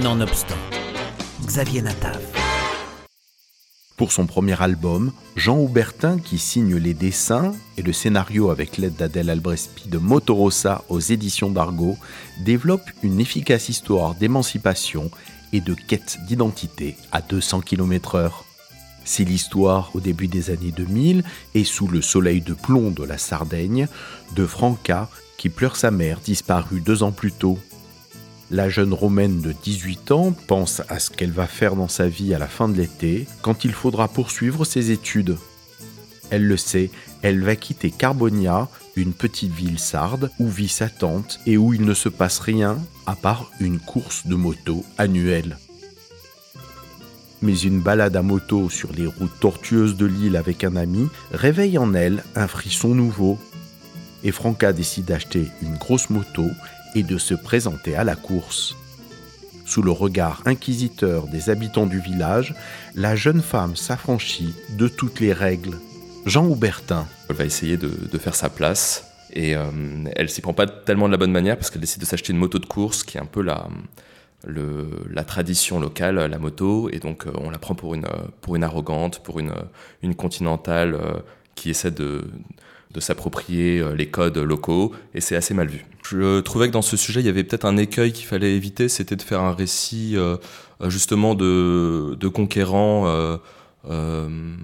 Nonobstant, Xavier Natav. Pour son premier album, Jean Houbertin, qui signe les dessins et le scénario avec l'aide d'Adèle Albrespi de Motorosa aux éditions d'Argo, développe une efficace histoire d'émancipation et de quête d'identité à 200 km/h. C'est l'histoire, au début des années 2000 et sous le soleil de plomb de la Sardaigne, de Franca qui pleure sa mère disparue deux ans plus tôt. La jeune Romaine de 18 ans pense à ce qu'elle va faire dans sa vie à la fin de l'été, quand il faudra poursuivre ses études. Elle le sait, elle va quitter Carbonia, une petite ville sarde où vit sa tante et où il ne se passe rien à part une course de moto annuelle. Mais une balade à moto sur les routes tortueuses de l'île avec un ami réveille en elle un frisson nouveau. Et Franca décide d'acheter une grosse moto et de se présenter à la course. Sous le regard inquisiteur des habitants du village, la jeune femme s'affranchit de toutes les règles. Jean Houbertin. Elle va essayer de, faire sa place et euh, elle s'y prend pas tellement de la bonne manière parce qu'elle décide de s'acheter une moto de course qui est un peu la, la tradition locale, la moto, et donc euh, on la prend pour une, pour une arrogante, pour une, une continentale euh, qui essaie de, s'approprier euh, les codes locaux, et c'est assez mal vu. Je trouvais que dans ce sujet, il y avait peut-être un écueil qu'il fallait éviter, c'était de faire un récit euh, justement de, de. Euh,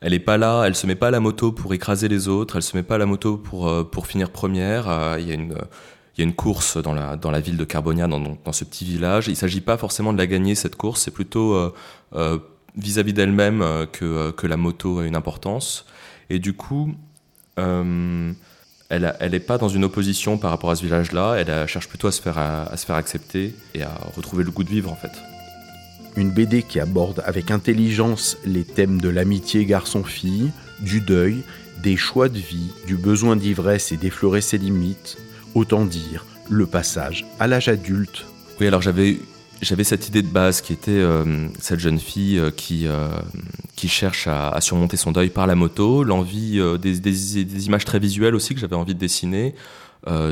elle est pas là, elle se met pas à la moto pour écraser les autres, elle se met pas à la moto pour, pour finir première. Il y a une course dans la, ville de Carbonia, dans, ce petit village. Il ne s'agit pas forcément de la gagner, cette course, c'est plutôt vis-à-vis d'elle-même que la moto a une importance. Et du coup, euh, elle n'est pas dans une opposition par rapport à ce village-là, elle cherche plutôt à se, faire, à, se faire accepter et à retrouver le goût de vivre en fait. Une BD qui aborde avec intelligence les thèmes de l'amitié garçon-fille, du deuil, des choix de vie, du besoin d'ivresse et d'effleurer ses limites, autant dire le passage à l'âge adulte. Oui, alors j'avais j'avais cette idée de base qui était euh, cette jeune fille euh, qui, euh, qui cherche à, surmonter son deuil par la moto, l'envie des, des, images très visuelles aussi que j'avais envie de dessiner.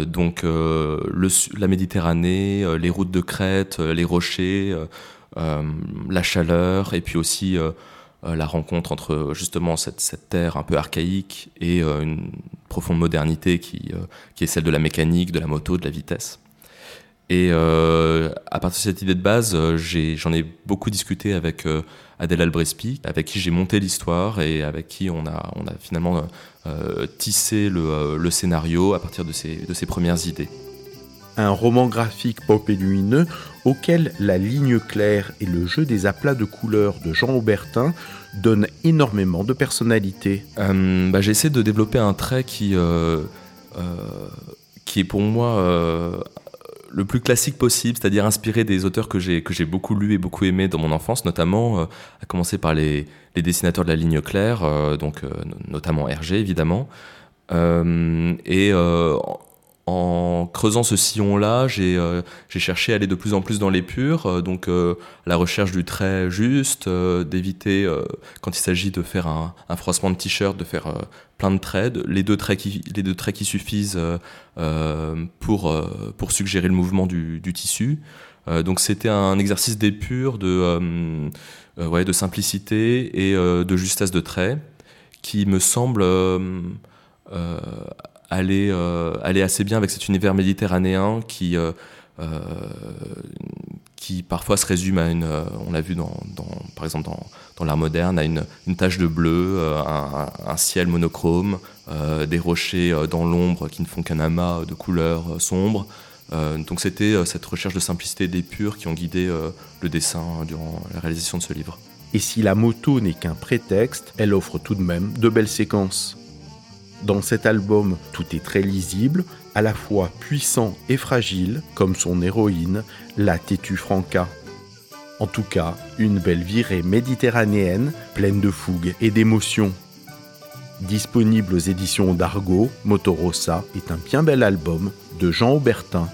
donc le, la Méditerranée, les routes de Crète, les rochers, la chaleur, et puis aussi la rencontre entre justement cette, terre un peu archaïque et une profonde modernité qui est celle de la mécanique, de la moto, de la vitesse. Et euh, à partir de cette idée de base, euh, j'en ai, beaucoup discuté avec euh, Adèle Albrespi, avec qui j'ai monté l'histoire et avec qui on a, on a finalement tissé le, scénario à partir de ses, de ses premières idées. Un roman graphique pop et lumineux auquel la ligne claire et le jeu des aplats de couleurs de Jean Aubertin donnent énormément de personnalité. bah, j'ai essayé de développer un trait qui, qui est pour moi le plus classique possible, c'est-à-dire inspiré des auteurs que j'ai beaucoup lus et beaucoup aimés dans mon enfance, notamment euh, à commencer par les, dessinateurs de la ligne claire, euh, donc euh, notamment Hergé évidemment, en creusant ce sillon-là, euh, j'ai cherché à aller de plus en plus dans l'épure, euh, donc euh, la recherche du trait juste, d'éviter, quand il s'agit de faire un, froissement de t-shirt, de faire plein de traits, les deux traits qui, suffisent pour, suggérer le mouvement du, tissu. donc c'était un exercice d'épure, de, simplicité et de justesse de trait qui me semble euh, aller assez bien avec cet univers méditerranéen qui, euh, euh, qui parfois se résume à une, on l'a vu dans, dans, par exemple dans, dans l'art moderne, à une, une tache de bleu, un, ciel monochrome, des rochers dans l'ombre qui ne font qu'un amas de couleurs sombres. donc c'était cette recherche de simplicité et d'épure qui ont guidé le dessin durant la réalisation de ce livre. Et si la moto n'est qu'un prétexte, elle offre tout de même de belles séquences. Dans cet album, tout est très lisible, à la fois puissant et fragile, comme son héroïne, la têtue Franca. En tout cas, une belle virée méditerranéenne, pleine de fougue et d'émotion. Disponible aux éditions d'Argo, Motorosa est un bien bel album de Jean Aubertin.